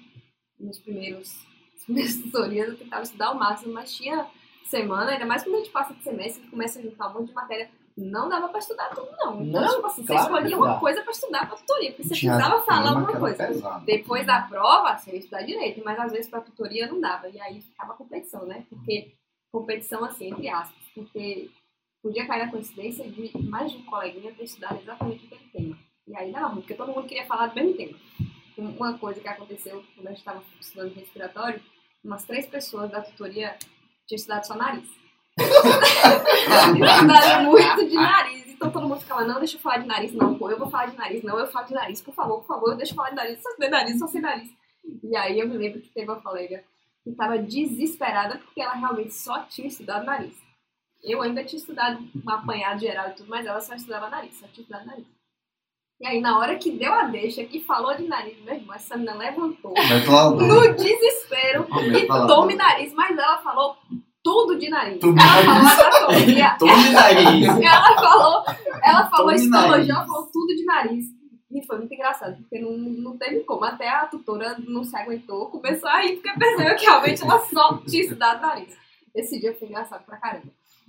nos primeiros, nas primeiras tutorias, eu tentava estudar ao máximo, mas tinha semana, ainda mais quando a gente passa de semestre, que começa a juntar um monte de matéria, não dava pra estudar tudo, não. Então, Não, tipo assim, claro você escolhia uma coisa pra estudar pra tutoria, porque você Tinha precisava falar alguma coisa. pesado. Depois da prova, você ia estudar direito, mas às vezes pra tutoria não dava. E aí ficava competição, né? Porque competição assim, entre aspas, porque podia cair na coincidência de mais de um coleguinha ter estudado exatamente aquele tema. E aí dava ruim, porque todo mundo queria falar do mesmo tema. Um- Uma coisa que aconteceu quando a gente estava estudando respiratório, umas três pessoas da tutoria tinham estudado só nariz. Estudaram muito de nariz. Então todo mundo ficava, não, deixa eu falar de nariz, não, pô, eu vou falar de nariz, não, eu falo de nariz, por favor, por favor, deixa eu falar de nariz, só sei nariz, só sei nariz. E aí eu me lembro que teve uma colega que estava desesperada porque ela realmente só tinha estudado nariz. Eu ainda tinha estudado um apanhado geral e tudo, mas ela só estudava nariz, só tinha estudado nariz. E aí, na hora que deu a deixa, que falou de nariz, meu irmão, essa menina levantou no desespero e tome nariz, mas ela falou tudo de nariz. Tudo ela de falou anatomia, Tome nariz. ela falou, ela falou Tudo de histologia, nariz. ela falou tudo de nariz. E foi muito engraçado, porque não, não teve como. Até a tutora não se aguentou, começou a rir, porque percebeu que realmente ela só tinha estudado nariz. Esse dia foi engraçado pra caramba.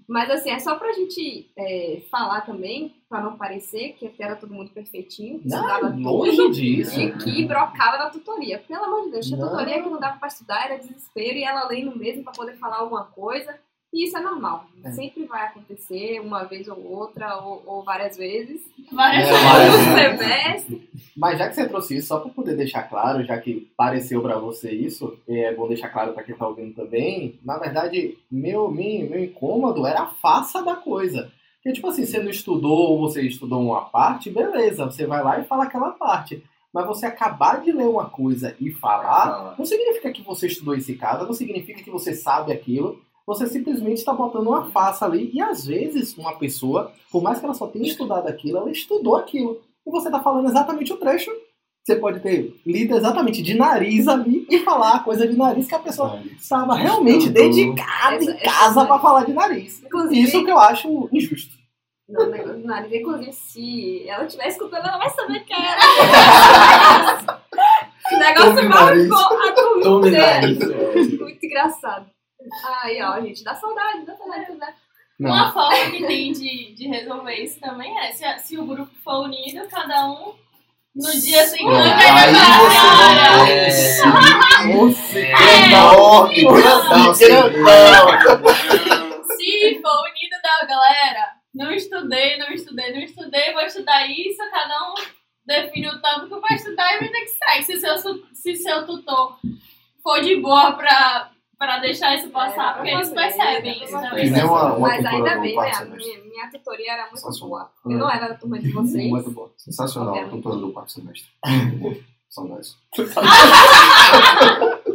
Mas assim, é só pra gente é, falar também, pra não parecer que era todo mundo perfeitinho, que estudava Não, longe tudo disso. e que brocava na tutoria. Pelo amor de Deus, tinha Não. tutoria que não dava pra estudar, era desespero, e ela lendo mesmo pra poder falar alguma coisa. E isso é normal. É. Sempre vai acontecer, uma vez ou outra, ou, ou várias vezes. Várias É, vezes. No semestre. Mas já que você trouxe isso, só para poder deixar claro, já que pareceu para você isso, é bom deixar claro para quem está ouvindo também, na verdade, meu, meu, meu incômodo era a faça da coisa. Porque, tipo assim, você não estudou ou você estudou uma parte, beleza, você vai lá e fala aquela parte. Mas você acabar de ler uma coisa e falar, não significa que você estudou esse caso, não significa que você sabe aquilo. Você simplesmente está botando uma face ali. E às vezes, uma pessoa, por mais que ela só tenha estudado aquilo, ela estudou aquilo. E você está falando exatamente o trecho. Você pode ter lido exatamente de nariz ali e falar a coisa de nariz que a pessoa estava realmente Estudou. dedicada Essa- em essa- casa para falar de nariz. Inclusive, Isso que eu acho injusto. no negócio do nariz, inclusive, se ela estiver escutando, ela vai saber que era. Esse negócio marcou a nariz. Muito engraçado. Aí, ó, gente, dá saudade, dá saudade, né? Uma forma que tem de, de resolver isso também é se, se o grupo for unido, cada um no dia seguinte vai você pra vai Nossa, É. enorme, grandão, sem Se for unido da galera, não estudei, não estudei, não estudei, vou estudar isso, cada um define o tópico pra estudar e vida que segue. Se seu, se seu tutor for de boa pra, pra deixar isso passar, É, porque eles percebem isso pra também. fazer. uma- uma Mas tutora ainda bem, né? A minha, minha tutoria era muito boa. Eu não era da turma de vocês. Muito bom. Sensacional, Obviamente. tutor do quarto semestre. Saudades.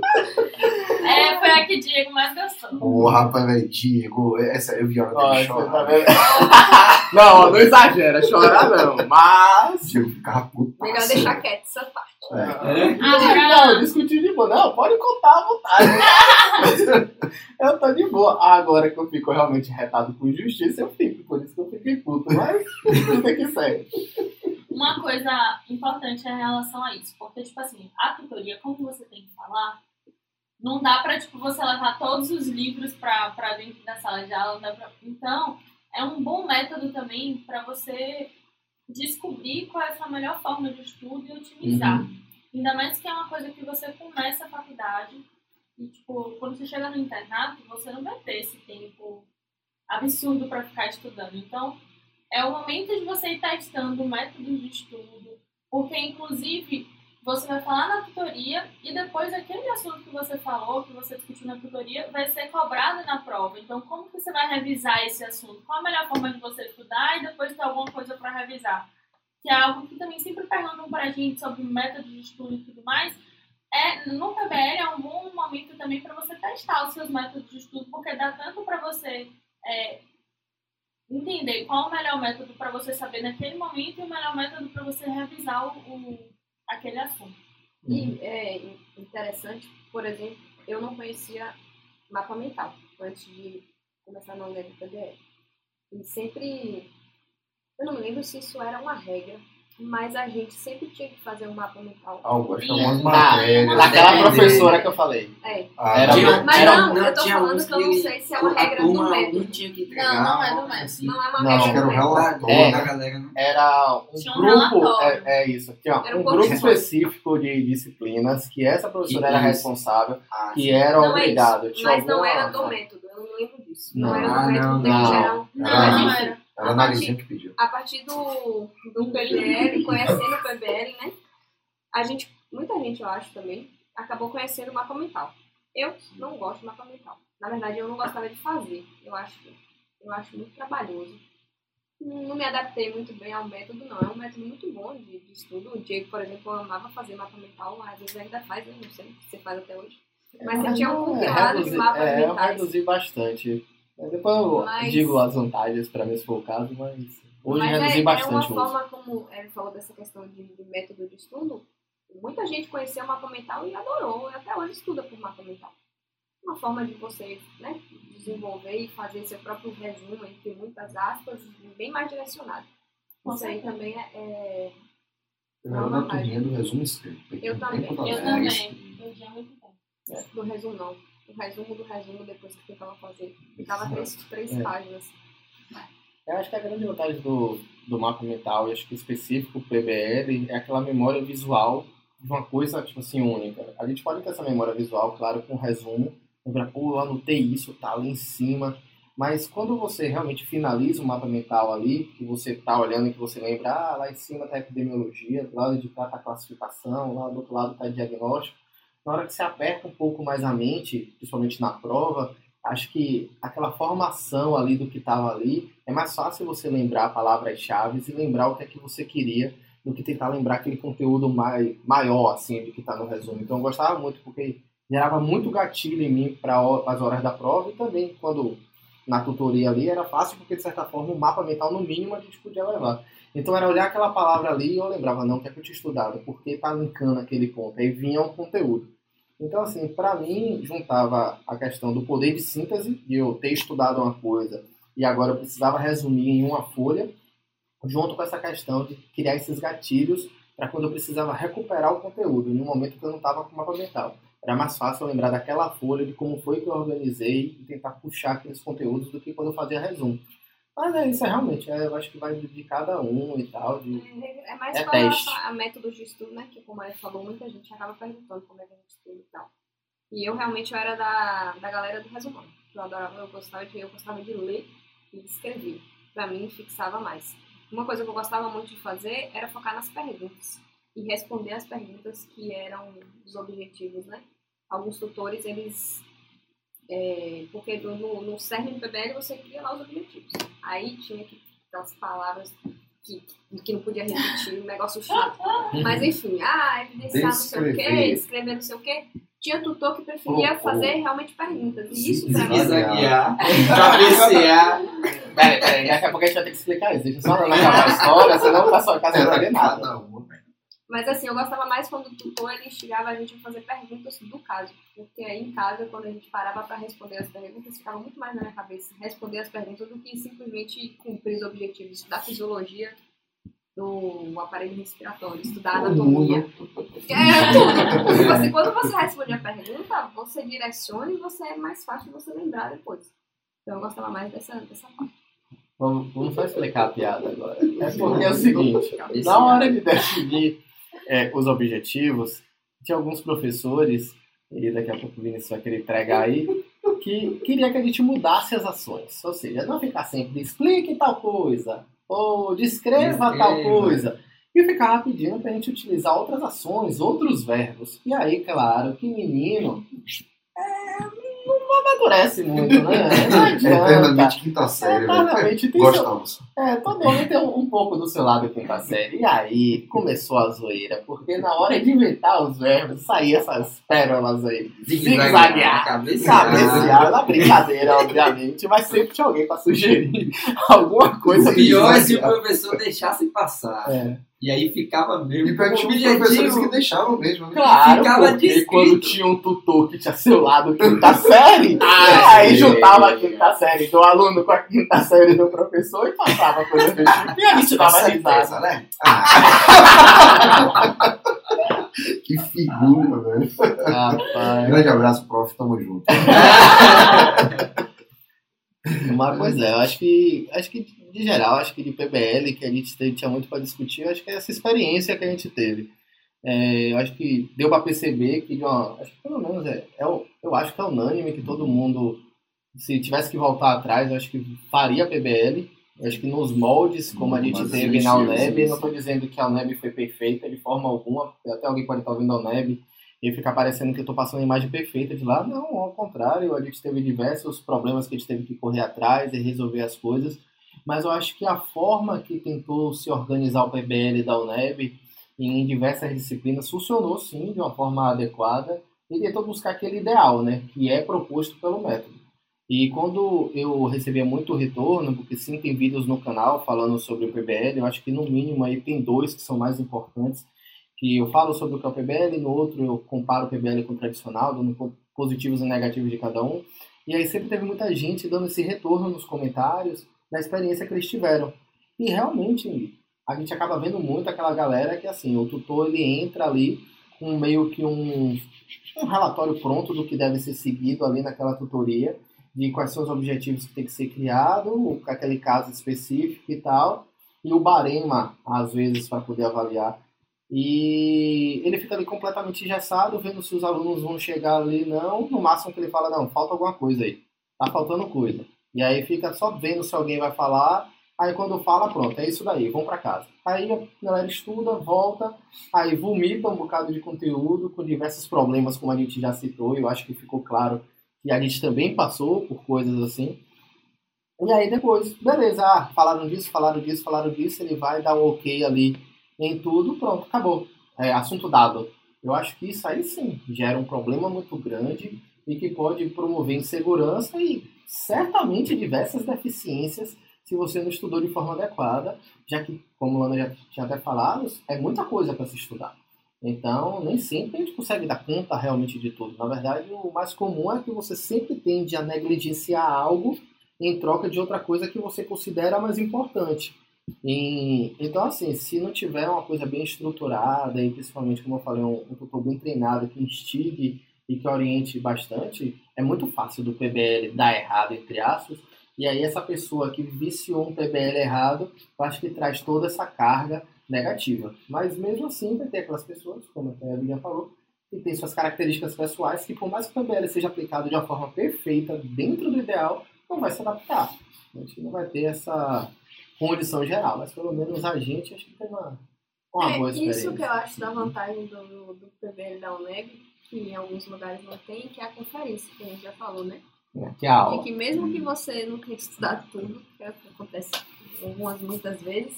É, foi a que Diego mais gostou. Ô, rapaz, velho, Diego, essa eu vi a hora dele tá chorar. vendo? não, não exagera, chorar não. Mas. Diego ficava puto. Melhor deixar quieto essa parte. É. Não, Agora, discutir de boa. Não, pode contar à vontade. eu tô de boa. Agora que eu fico realmente retado por justiça, eu fico. Por isso que eu fiquei puto. Mas tem que ser. uma coisa importante é em relação a isso, porque, tipo assim, a tutoria, como você tem que falar, não dá pra, tipo, você levar todos os livros pra dentro da sala de aula, pra... Então, é um bom método também pra você descobrir qual é a sua melhor forma de estudo e otimizar. Ainda mais que é uma coisa que você começa a faculdade e, tipo, quando você chega no internato, você não vai ter esse tempo absurdo pra ficar estudando. Então, é o momento de você ir testando métodos de estudo, porque, inclusive, você vai falar na tutoria e depois aquele assunto que você falou, que você discutiu na tutoria, vai ser cobrado na prova. Então, como que você vai revisar esse assunto? Qual a melhor forma de você estudar e depois ter alguma coisa para revisar? Que é algo que também sempre perguntam para a gente sobre método de estudo e tudo mais. É, no PBL é um bom momento também para você testar os seus métodos de estudo, porque dá tanto para você é, entender qual o melhor método para você saber naquele momento e o melhor método para você revisar o, o- aquele assunto. E é interessante, por exemplo, eu não conhecia mapa mental antes de começar na UNED PBL. E sempre, eu não me lembro se isso era uma regra, mas a gente sempre tinha que fazer um mapa mental. Algumas Na- matérias. Naquela Depende. professora que eu falei. É. Ah, Era- tinha- Mas era- não, eu tô falando que eu não sei se é uma regra do método. Um tinha que entregar. Não, não é do algo método. assim. Não é uma Não, regra era do um relatório. É. da galera, né? Era um Tinha um grupo, relatório. é, é isso, aqui, ó, Era um um grupo de- específico de disciplinas que essa professora era Isso. responsável, Ah, que sim. era Não é obrigado. isso, mas não era do método, eu não lembro disso. Não, Não. era do Ah, método, não, tem não. geral. Não, Era- não era. Era a Narizinha que pediu. a partir do, do PBL, conhecendo o PBL, né? A gente, muita gente, eu acho também, acabou conhecendo o mapa mental. Eu não gosto de mapa mental. Na verdade, eu não gostava de fazer. Eu acho, eu acho muito trabalhoso. Não me adaptei muito bem ao método, não. É um método muito bom de, de estudo. O Diego, por exemplo, amava fazer mapa mental, às vezes ainda faz, eu não sei se você faz até hoje. Mas você tinha um É, compilado de reduzi- mapas é, eu mentais. reduzi bastante. Mas Depois eu Mas- digo as vantagens pra mim se for o caso, mas hoje Mas reduzi é, é bastante uma o uso. forma como ele falou dessa questão de, de método de estudo. Muita gente conheceu o mapa mental e adorou, e até hoje estuda por mapa mental. Uma forma de você né, desenvolver e fazer seu próprio resumo, entre muitas aspas, bem mais direcionado. Isso aí também é, é- Eu era da turminha do resumo escrito. Eu também. Eu também. Eu já muito bem. do resumo, não. O resumo do resumo, depois que tentava fazer. Ficava três, três É. páginas. Eu acho que a grande vantagem do, do mapa mental, e acho que específico o PBL, é aquela memória visual de uma coisa, tipo assim, única. A gente pode ter essa memória visual, claro, com resumo, lembrar, pô, eu anotei isso, tá ali em cima, mas quando você realmente finaliza o mapa mental ali, que você tá olhando e que você lembra, ah, lá em cima tá a epidemiologia, do lado de cá tá a classificação, lá do outro lado tá diagnóstico, na hora que você aperta um pouco mais a mente, principalmente na prova, acho que aquela formação ali do que estava ali, é mais fácil você lembrar palavras-chave e lembrar o que é que você queria do que tentar lembrar aquele conteúdo mai, maior, assim, do que está no resumo. Então eu gostava muito, porque gerava muito gatilho em mim para as horas da prova e também quando na tutoria ali era fácil, porque de certa forma o mapa mental, no mínimo, a gente podia levar. Então era olhar aquela palavra ali e eu lembrava, não, o que é que eu tinha estudado? Porque tá linkando aquele ponto? Aí vinha um conteúdo. Então, assim, para mim, juntava a questão do poder de síntese, de eu ter estudado uma coisa e agora eu precisava resumir em uma folha, junto com essa questão de criar esses gatilhos para quando eu precisava recuperar o conteúdo, em um momento que eu não estava com mapa mental. Era mais fácil lembrar daquela folha, de como foi que eu organizei e tentar puxar aqueles conteúdos do que quando eu fazia resumo. Mas é isso, é realmente, é, eu acho que vai de cada um e tal, de É, é mais É teste. a, a métodos de estudo, né? Que como ele falou, muita gente acaba perguntando como é que a gente estuda e tal. E eu realmente eu era da, da galera do resumão. Eu adorava, eu gostava de, eu gostava de ler e de escrever. Pra mim, fixava mais. Uma coisa que eu gostava muito de fazer era focar nas perguntas. E responder as perguntas que eram os objetivos, né? Alguns tutores, eles... é, porque no, no, no cerne do PBL você cria lá os objetivos. Aí tinha que aquelas palavras que, que não podia repetir, um negócio chato. Mas enfim, ah, evidenciar não sei o quê, descrever não sei o quê. Tinha tutor que preferia Propor. fazer realmente perguntas. E isso pra mim. Zigue-zaguear, cabecear. Peraí, peraí, daqui a pouco a gente vai ter que explicar isso. Deixa eu só não acabar a história, senão tá só casa não vai ver nada. um. Mas assim, eu gostava mais quando o tutor ele instigava a gente a fazer perguntas do caso. Porque aí em casa, quando a gente parava para responder as perguntas, ficava muito mais na minha cabeça responder as perguntas do que simplesmente cumprir os objetivos, estudar fisiologia do aparelho respiratório, estudar anatomia. mundo. É tudo. Assim, quando você responde a pergunta, você direciona e você é mais fácil de você lembrar depois. Então eu gostava mais dessa, dessa parte. Vamos, vamos só explicar a piada agora. É porque é o seguinte, na hora de definir é, os objetivos, tinha alguns professores, e daqui a pouco o Vinícius vai querer entregar aí, que queria que a gente mudasse as ações. Ou seja, não ficar sempre explique tal coisa, ou descreva tal Descreva. coisa. E ficava pedindo pra gente utilizar outras ações, outros verbos. E aí, claro, que menino amadurece muito, né? Não adianta. Eternamente quinta série, velho. Eternamente tem seu, Gostamos. é, todo homem tem um, um pouco do seu lado quinta série. E aí começou a zoeira, porque na hora de inventar os verbos, saía essas pérolas aí. Zigue-zaguear, cabecear. Na brincadeira, obviamente, mas sempre tinha alguém pra sugerir alguma coisa. O pior é se o professor deixasse passar. É. E aí ficava mesmo. E pior que o tinha uns professores que deixavam mesmo. né? Claro, Ficava porque descrito. quando tinha um tutor que tinha seu lado quinta série, Ah, aí sim. juntava a quinta série do aluno com a quinta série do professor e passava coisa do tipo. E a gente dava risada. né? Ah. que figura, velho. Rapaz. Grande abraço, prof. Tamo junto. Mas, pois é, eu acho que, acho que, de geral, acho que de PBL, que a gente te- tinha muito para discutir, eu acho que é essa experiência que a gente teve. É, eu acho que deu para perceber que, de uma, acho que pelo menos, é, é eu acho que é unânime que todo mundo, se tivesse que voltar atrás, eu acho que faria PBL. Eu acho que nos moldes, como a gente Mas teve na UNEB, sim, não estou dizendo que a UNEB foi perfeita de forma alguma, até alguém pode estar ouvindo a UNEB e ficar parecendo que eu estou passando a imagem perfeita de lá. Não, ao contrário, a gente teve diversos problemas que a gente teve que correr atrás e resolver as coisas, mas eu acho que a forma que tentou se organizar o PBL da UNEB em diversas disciplinas funcionou sim de uma forma adequada e tentou buscar aquele ideal, né, que é proposto pelo método. E quando eu recebia muito retorno, porque sim tem vídeos no canal falando sobre o PBL, eu acho que no mínimo aí tem dois que são mais importantes, que eu falo sobre o que é o PBL, no outro eu comparo o PBL com o tradicional, dando po- positivos e negativos de cada um. E aí sempre teve muita gente dando esse retorno nos comentários da experiência que eles tiveram. E realmente a gente acaba vendo muito aquela galera que assim, o tutor ele entra ali com meio que um, um relatório pronto do que deve ser seguido ali naquela tutoria, de quais são os objetivos que tem que ser criado, aquele caso específico e tal, e o barema, às vezes, para poder avaliar. E ele fica ali completamente engessado, vendo se os alunos vão chegar ali, não. No máximo que ele fala, não, falta alguma coisa aí. Tá faltando coisa. E aí fica só vendo se alguém vai falar. Aí quando fala, pronto, é isso daí, vão para casa. Aí a galera estuda, volta, aí vomita um bocado de conteúdo com diversos problemas, como a gente já citou. Eu acho que ficou claro que a gente também passou por coisas assim. E aí depois, beleza, ah, falaram disso, falaram disso, falaram disso, ele vai dar um ok ali em tudo, pronto, acabou. É, assunto dado. Eu acho que isso aí sim gera um problema muito grande e que pode promover insegurança e certamente diversas deficiências se você não estudou de forma adequada, já que, como o Lana já tinha até falado, é muita coisa para se estudar. Então, nem sempre a gente consegue dar conta realmente de tudo. Na verdade, o mais comum é que você sempre tende a negligenciar algo em troca de outra coisa que você considera mais importante. E, então, assim, se não tiver uma coisa bem estruturada, e principalmente, como eu falei, um, um tutor bem treinado que instigue e que oriente bastante, é muito fácil do PBL dar errado, entre aspas, e aí essa pessoa que viciou um PBL errado, eu acho que traz toda essa carga negativa. Mas mesmo assim, vai ter aquelas pessoas, como a Vivian falou, que tem suas características pessoais, que por mais que o PBL seja aplicado de uma forma perfeita, dentro do ideal, não vai se adaptar. A gente não vai ter essa condição geral, mas pelo menos a gente acho que tem uma, uma É, boa experiência. isso que eu acho da vantagem do, do PBL da UNEB, que em alguns lugares não tem, que é a conferência, que a gente já falou, né? Que é a aula. De que mesmo que você não tenha estudado tudo, que é o que acontece algumas, muitas vezes,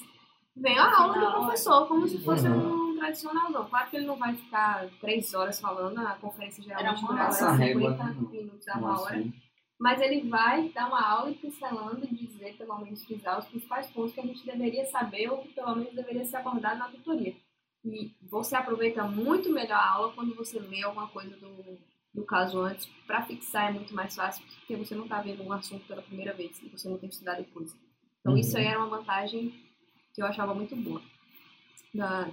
vem a aula do professor, como se fosse Uhum. um tradicional, não. Claro que ele não vai ficar três horas falando, a conferência geralmente durava régua, 50 né? minutos a uma hora. Mas ele vai dar uma aula e pincelando e dizer, pelo menos, frisar os principais pontos que a gente deveria saber ou que pelo menos deveria ser abordado na tutoria. E você aproveita muito melhor a aula quando você lê alguma coisa do, do caso antes. Para fixar é muito mais fácil, porque você não está vendo um assunto pela primeira vez e você não tem que estudar depois. Então Uhum. isso aí era uma vantagem que eu achava muito boa da,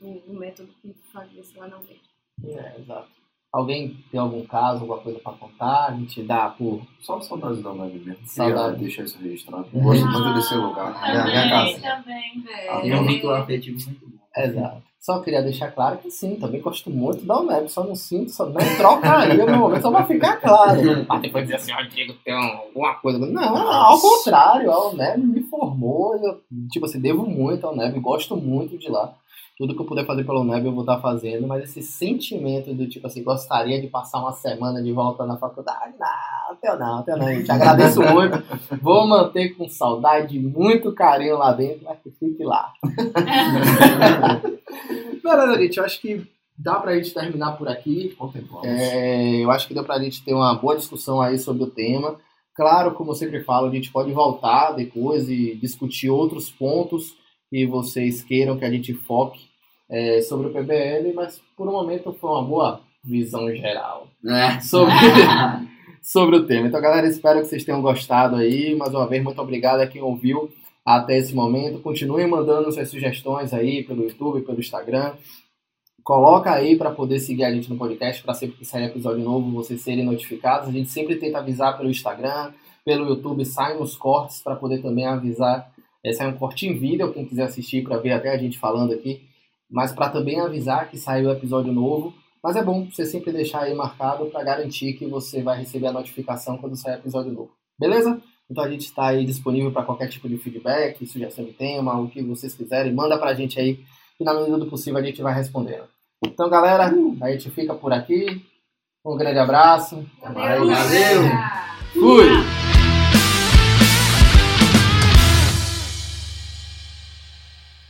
do, do método que fazia-se lá na UNED. É, exato. Alguém tem algum caso, alguma coisa para contar? A gente dá por. Só saudades da live mesmo. Saudade. Deixar isso registrado. Gosto muito desse lugar. Minha, minha Também, casa. também. É, Tem um vínculo afetivo muito bom. Exato. Só queria deixar claro que sim, também gosto muito da UNEB, só não sinto, só não trocaria no momento, só pra ficar claro. Mas depois dizer assim, ó, Diego, tem alguma coisa. Não, ao contrário, a UNEB me formou, eu, tipo assim, devo muito à UNEB, gosto muito de lá. Tudo que eu puder fazer pela UNEB eu vou estar fazendo, mas esse sentimento do tipo assim, gostaria de passar uma semana de volta na faculdade, não, teu não, teu não, gente. Agradeço muito. Vou manter com saudade, muito carinho lá dentro, mas que fique lá. Beleza, gente, eu acho que dá pra gente terminar por aqui. É, eu acho que deu pra gente ter uma boa discussão aí sobre o tema. Claro, como eu sempre falo, a gente pode voltar depois e discutir outros pontos que vocês queiram que a gente foque é, sobre o PBL, mas por um momento foi uma boa visão geral É. sobre, sobre o tema. Então, galera, espero que vocês tenham gostado aí. Mais uma vez, muito obrigado a quem ouviu até esse momento. Continuem mandando suas sugestões aí pelo YouTube, pelo Instagram. Coloca aí para poder seguir a gente no podcast, para sempre que sair episódio novo vocês serem notificados. A gente sempre tenta avisar pelo Instagram, pelo YouTube, sai nos cortes para poder também avisar. É, sai um corte em vídeo, quem quiser assistir para ver até a gente falando aqui, mas para também avisar que saiu o episódio novo. Mas é bom você sempre deixar aí marcado para garantir que você vai receber a notificação quando sair episódio novo. Beleza? Então a gente está aí disponível para qualquer tipo de feedback, sugestão de tema, o que vocês quiserem, manda para a gente aí, que na medida do possível a gente vai respondendo. Então, galera, a gente fica por aqui. Um grande abraço. Até mais. Valeu. Fui!